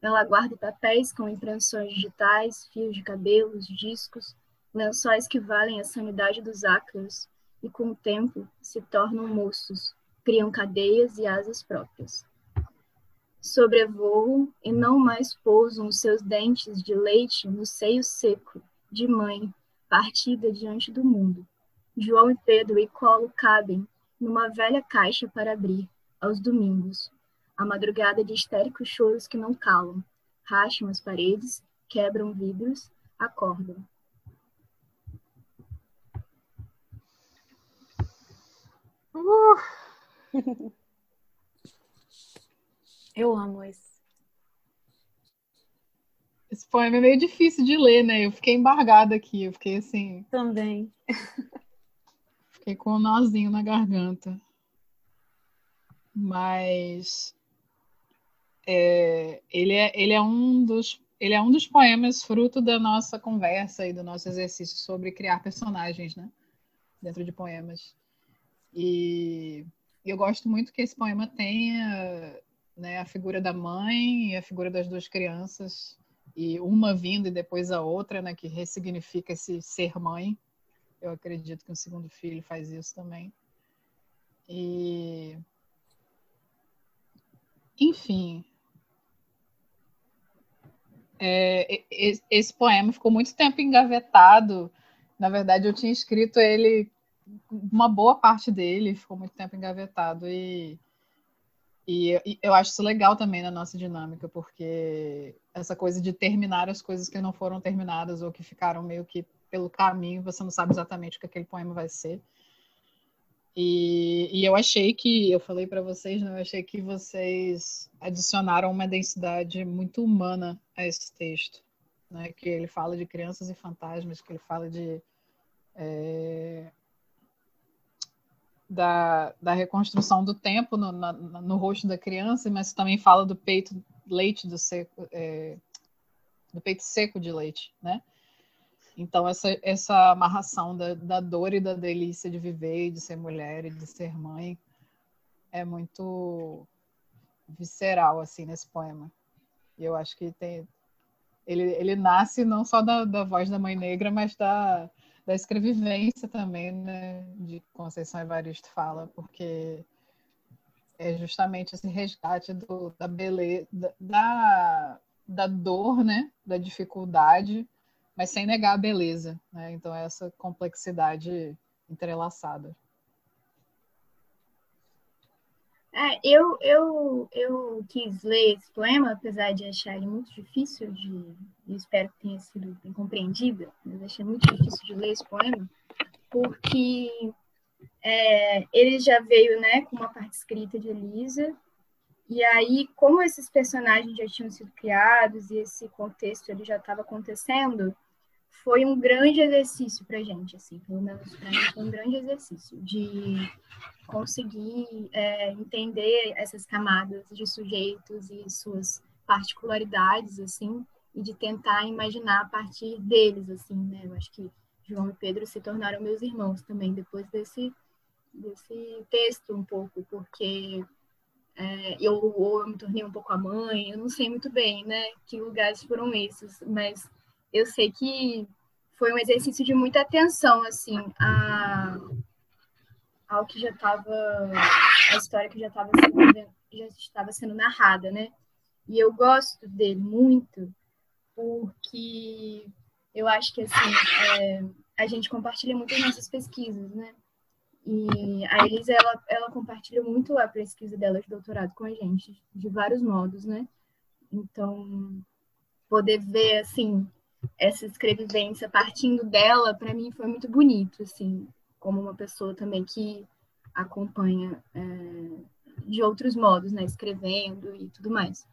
Ela guarda papéis com impressões digitais, fios de cabelos, discos, lençóis que valem a sanidade dos ácaros e, com o tempo, se tornam moços, criam cadeias e asas próprias. Sobrevoam e não mais pousam os seus dentes de leite no seio seco de mãe, partida diante do mundo. João e Pedro e Colo cabem numa velha caixa para abrir, aos domingos, a madrugada de histéricos choros que não calam, racham as paredes, quebram vidros, acordam. Uh. Eu amo esse. Esse poema é meio difícil de ler, né? Eu fiquei embargada aqui, eu fiquei assim. Também. Fiquei com um nozinho na garganta. Mas é, ele, é, ele, é um dos, ele é um dos poemas fruto da nossa conversa e do nosso exercício sobre criar personagens, né? Dentro de poemas. E eu gosto muito que esse poema tenha né, a figura da mãe e a figura das duas crianças, e uma vindo e depois a outra, né, que ressignifica esse ser mãe. Eu acredito que o segundo filho faz isso também. E enfim, é, esse poema ficou muito tempo engavetado. Na verdade, eu tinha escrito ele, uma boa parte dele ficou muito tempo engavetado. E, E, e eu acho isso legal também na nossa dinâmica, porque essa coisa de terminar as coisas que não foram terminadas ou que ficaram meio que pelo caminho, você não sabe exatamente o que aquele poema vai ser. E, e eu achei que, eu falei para vocês, né, eu achei que vocês adicionaram uma densidade muito humana a esse texto, né, que ele fala de crianças e fantasmas, que ele fala de é, da, da reconstrução do tempo no, na, no rosto da criança, mas também fala do peito leite do seco, é, do peito seco de leite, né? Então essa essa amarração da, da dor e da delícia de viver, de ser mulher e de ser mãe é muito visceral assim nesse poema. E eu acho que tem ele, ele nasce não só da, da voz da mãe negra, mas da da escrevivência também, né, de Conceição Evaristo fala, porque é justamente esse resgate do, da beleza, da, da dor, né, da dificuldade, mas sem negar a beleza, né? Então é essa complexidade entrelaçada. É, eu, eu, eu quis ler esse poema, apesar de achar ele muito difícil de. Eu espero que tenha sido bem compreendida, mas achei muito difícil de ler esse poema, porque é, ele já veio né, com uma parte escrita de Elisa, e aí, como esses personagens já tinham sido criados e esse contexto ele já estava acontecendo, foi um grande exercício para gente, assim, pelo menos para mim foi um grande exercício de conseguir é, entender essas camadas de sujeitos e suas particularidades, assim, e de tentar imaginar a partir deles, assim, né? Eu acho que João e Pedro se tornaram meus irmãos também depois desse desse texto um pouco, porque é, eu eu me tornei um pouco a mãe, eu não sei muito bem, né? Que lugares foram esses, mas eu sei que foi um exercício de muita atenção, assim, a, ao que já estava, a história que já estava sendo, já estava sendo narrada, né? E eu gosto dele muito porque eu acho que, assim, é, a gente compartilha muito as nossas pesquisas, né? E a Elisa, ela, ela compartilha muito a pesquisa dela de doutorado com a gente, de vários modos, né? Então, poder ver, assim, essa escrevivência partindo dela, para mim foi muito bonito, assim, como uma pessoa também que acompanha é, de outros modos, né, escrevendo e tudo mais.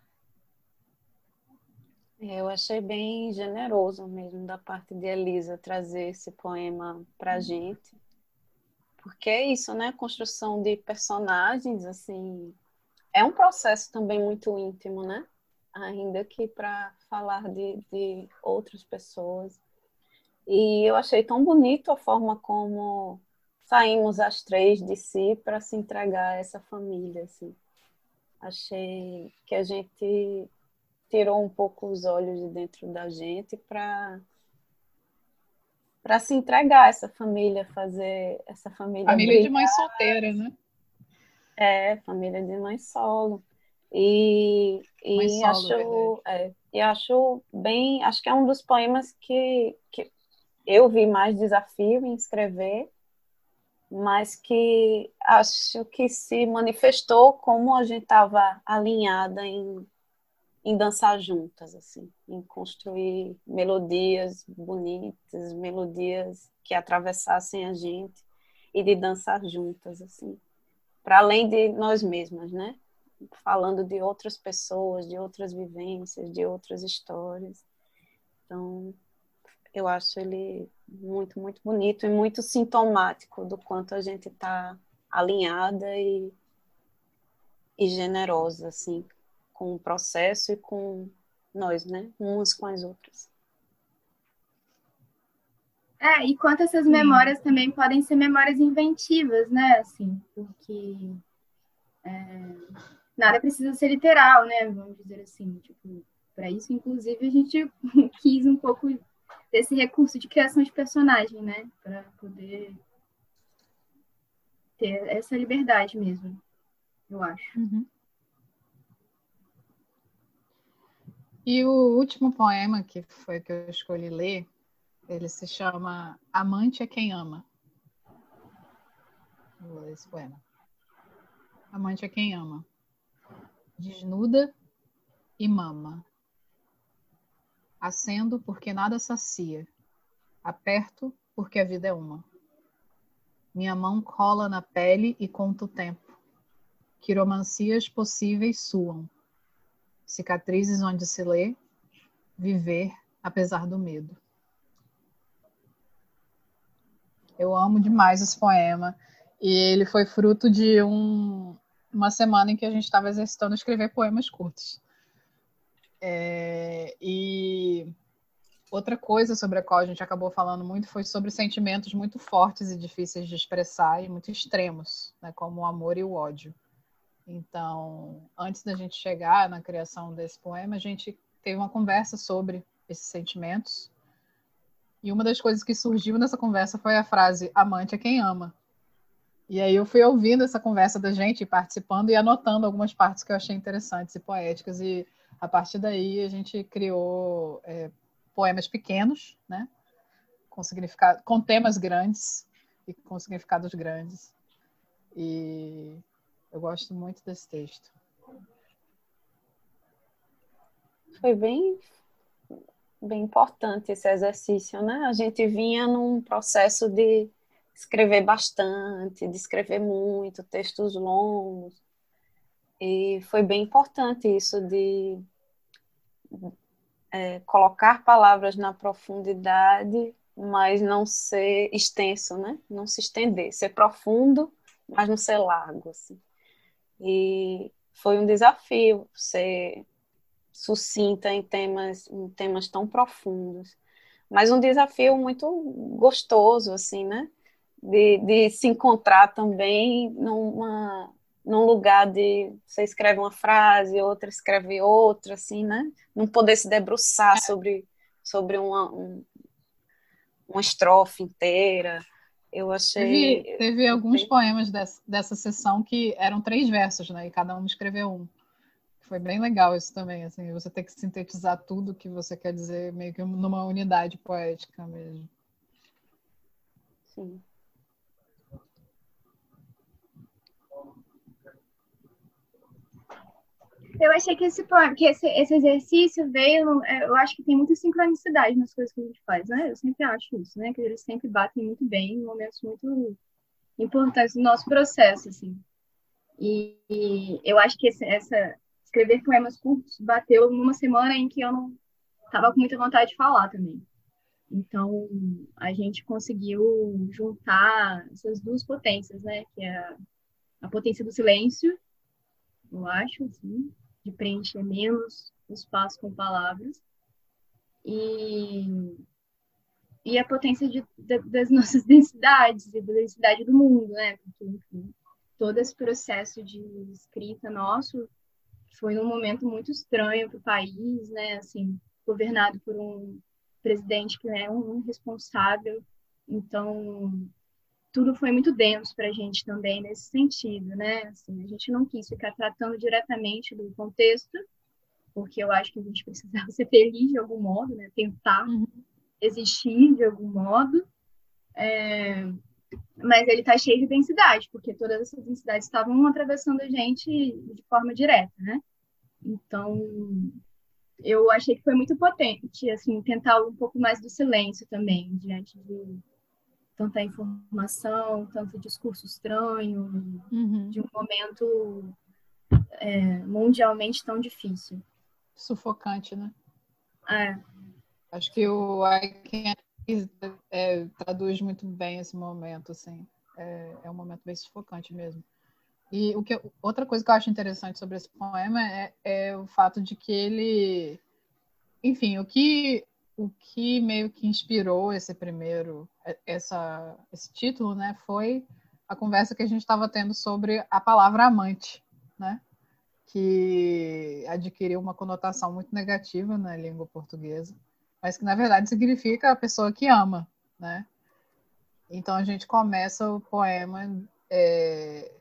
É, eu achei bem generoso mesmo da parte de Elisa trazer esse poema para a gente, porque é isso, né? Construção de personagens, assim, é um processo também muito íntimo, né? Ainda que para falar de, de outras pessoas. E eu achei tão bonito a forma como saímos as três de si para se entregar a essa família. Assim. Achei que a gente tirou um pouco os olhos de dentro da gente para para se entregar a essa família, fazer essa família. Família brilhar. de mãe solteira, né? É, família de mãe solo. E, e acho, é, e acho bem, acho que é um dos poemas que, que eu vi mais desafio em escrever, mas que acho que se manifestou como a gente estava alinhada em, em dançar juntas, assim, em construir melodias bonitas, melodias que atravessassem a gente e de dançar juntas, assim, para além de nós mesmas, né? Falando de outras pessoas, de outras vivências, de outras histórias. Então, eu acho ele muito, muito bonito e muito sintomático do quanto a gente está alinhada e, e generosa, assim, com o processo e com nós, né? Umas com as outras. É, e quanto essas memórias também podem ser memórias inventivas, né? Assim, porque é, nada precisa ser literal, né? Vamos dizer assim. Tipo, para isso, inclusive, a gente quis um pouco desse recurso de criação de personagem, né? Para poder ter essa liberdade mesmo, eu acho. Uhum. E o último poema que foi que eu escolhi ler, ele se chama Amante é quem ama. Vou ler esse poema. Amante é quem ama. Desnuda e mama. Acendo porque nada sacia, aperto porque a vida é uma. Minha mão cola na pele e conta o tempo. Quiromancias possíveis suam. Cicatrizes onde se lê, viver apesar do medo. Eu amo demais esse poema. E ele foi fruto de um, uma semana em que a gente estava exercitando escrever poemas curtos. É, e outra coisa sobre a qual a gente acabou falando muito foi sobre sentimentos muito fortes e difíceis de expressar e muito extremos, né, como o amor e o ódio. Então, antes da gente chegar na criação desse poema, a gente teve uma conversa sobre esses sentimentos. E uma das coisas que surgiu nessa conversa foi a frase: amante é quem ama. E aí eu fui ouvindo essa conversa da gente, participando e anotando algumas partes que eu achei interessantes e poéticas. E a partir daí a gente criou é, poemas pequenos, né? Com, significado, com temas grandes e com significados grandes. E eu gosto muito desse texto. Foi bem, bem importante esse exercício, né? A gente vinha num processo de escrever bastante, de escrever muito, textos longos. E foi bem importante isso de é, colocar palavras na profundidade, mas não ser extenso, né? Não se estender, ser profundo, mas não ser largo, assim. E foi um desafio ser sucinta em temas, em temas tão profundos, mas um desafio muito gostoso, assim, né? De, de se encontrar também numa, num lugar de você escreve uma frase, outra escreve outra, assim, né? Não poder se debruçar é. sobre, sobre uma, um, uma estrofe inteira. Eu achei. Teve, teve alguns poemas dessa, dessa sessão que eram três versos, né? E cada um escreveu um. Foi bem legal isso também, assim, você ter que sintetizar tudo que você quer dizer meio que numa unidade poética mesmo. Sim. Eu achei que esse, que esse, esse exercício veio, é, eu acho que tem muita sincronicidade nas coisas que a gente faz, né? Eu sempre acho isso, né? Que eles sempre batem muito bem em momentos muito importantes do nosso processo, assim. E, e eu acho que esse, essa escrever poemas curtos bateu numa semana em que eu não estava com muita vontade de falar também. Então, a gente conseguiu juntar essas duas potências, né? Que é a, a potência do silêncio, eu acho, assim, de preencher menos o espaço com palavras. E, e a potência de, de, das nossas densidades e da densidade do mundo, né? Porque, enfim, todo esse processo de escrita nosso foi num momento muito estranho para o país, né? Assim, governado por um presidente que é um responsável. Então, tudo foi muito denso para a gente também nesse sentido, né? Assim, a gente não quis ficar tratando diretamente do contexto, porque eu acho que a gente precisava ser feliz de algum modo, né? Tentar uhum. existir de algum modo. É... Mas ele está cheio de densidade, porque todas essas densidades estavam atravessando a gente de forma direta, né? Então, eu achei que foi muito potente, assim, tentar um pouco mais do silêncio também, diante de tanta informação, tanto discurso estranho, uhum. de um momento é, mundialmente tão difícil. Sufocante, né? É. Acho que o I Can't é, traduz muito bem esse momento, assim. É, é, um momento bem sufocante mesmo. E o que, outra coisa que eu acho interessante sobre esse poema é, é o fato de que ele, enfim, o que o que meio que inspirou esse primeiro, essa, esse título, né, foi a conversa que a gente estava tendo sobre a palavra amante, né, que adquiriu uma conotação muito negativa na língua portuguesa, mas que na verdade significa a pessoa que ama, né. Então a gente começa o poema é,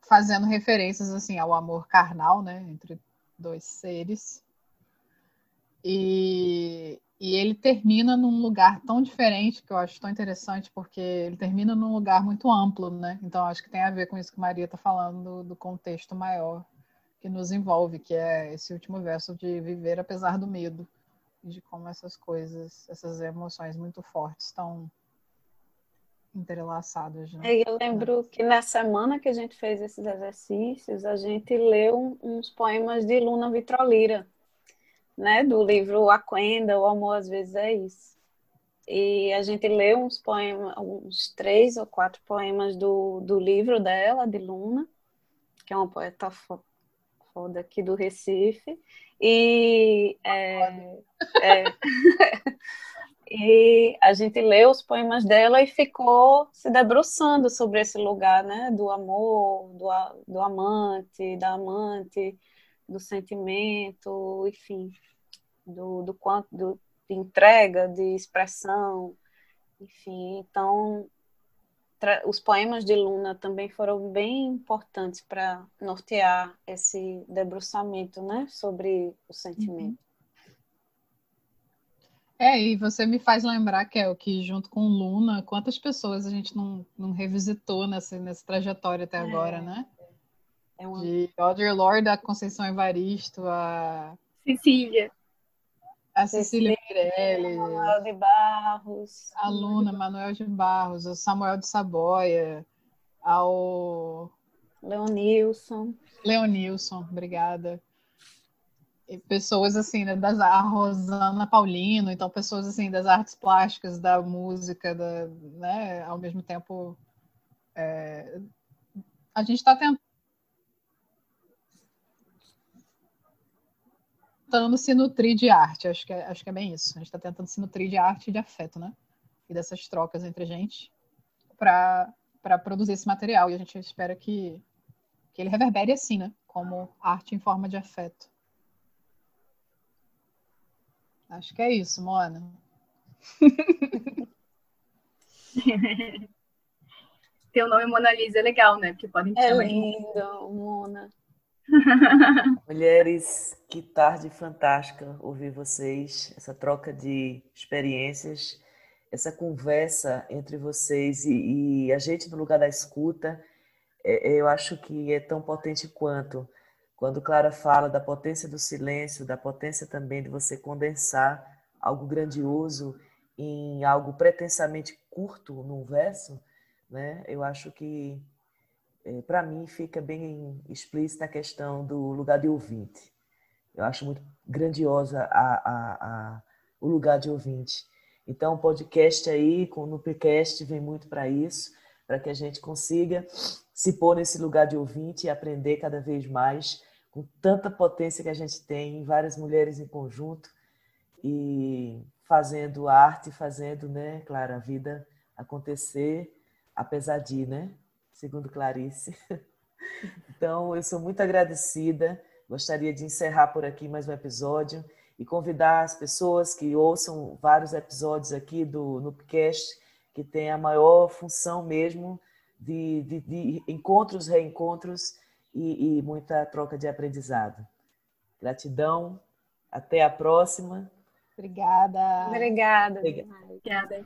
fazendo referências assim ao amor carnal, né, entre dois seres. E, e ele termina num lugar tão diferente, que eu acho tão interessante, porque ele termina num lugar muito amplo, né? Então acho que tem a ver com isso que Maria está falando, do, contexto maior que nos envolve, que é esse último verso de viver apesar do medo, de como essas coisas, essas emoções muito fortes estão entrelaçadas. Né? Eu lembro que na semana que a gente fez esses exercícios, a gente leu uns poemas de Luna Vitrolira, né, do livro Aquenda, O Amor às vezes é isso. E a gente leu uns poemas, uns três ou quatro poemas do, do livro dela, de Luna, que é uma poeta foda aqui do Recife. E, é, é, e a gente leu os poemas dela e ficou se debruçando sobre esse lugar, né, do amor, do, do amante, da amante, do sentimento, enfim, do, do quanto do, de entrega, de expressão, enfim. Então, os poemas de Luna também foram bem importantes para nortear esse debruçamento, né, sobre o sentimento. Uhum. É, e você me faz lembrar, Kel, que junto com Luna, quantas pessoas a gente não, não revisitou nessa, nessa trajetória até é. agora, né? É. De Audre Lorde, a Conceição Evaristo, a... Cecília. A Cecília Meirelles. Manuel de Barros. A Luna, Manuel de Barros, o Samuel de Saboia, ao... Leonilson. Leonilson, obrigada. E pessoas assim, né, das, a Rosana Paulino, então pessoas assim das artes plásticas, da música, da, né, ao mesmo tempo é, a gente está tentando tentando se nutrir de arte. Acho que, é, acho que é bem isso. A gente está tentando se nutrir de arte e de afeto, né? E dessas trocas entre a gente para produzir esse material. E a gente espera que, que ele reverbere assim, né? Como arte em forma de afeto. Acho que é isso, Mona. Teu nome Mona Lisa é legal, né? Porque podem te é chamar lindo, de... Mona. Mulheres, que tarde fantástica ouvir vocês, essa troca de experiências, essa conversa entre vocês e, e a gente no lugar da escuta, é, eu acho que é tão potente quanto. Quando Clara fala da potência do silêncio, da potência também de você condensar algo grandioso em algo pretensamente curto num verso, né? Eu acho que é, para mim fica bem explícita a questão do lugar de ouvinte. Eu acho muito grandiosa a, a, a, o lugar de ouvinte. Então, o podcast aí, com o Nupcast, vem muito para isso, para que a gente consiga se pôr nesse lugar de ouvinte e aprender cada vez mais com tanta potência que a gente tem, várias mulheres em conjunto e fazendo arte, fazendo, né, claro, a vida acontecer, apesar de, né? Segundo Clarice. Então, eu sou muito agradecida. Gostaria de encerrar por aqui mais um episódio e convidar as pessoas que ouçam vários episódios aqui do Nupcast, que tem a maior função mesmo de, de, de encontros, reencontros e, e muita troca de aprendizado. Gratidão. Até a próxima. Obrigada. Obrigada. Obrigada. Obrigada.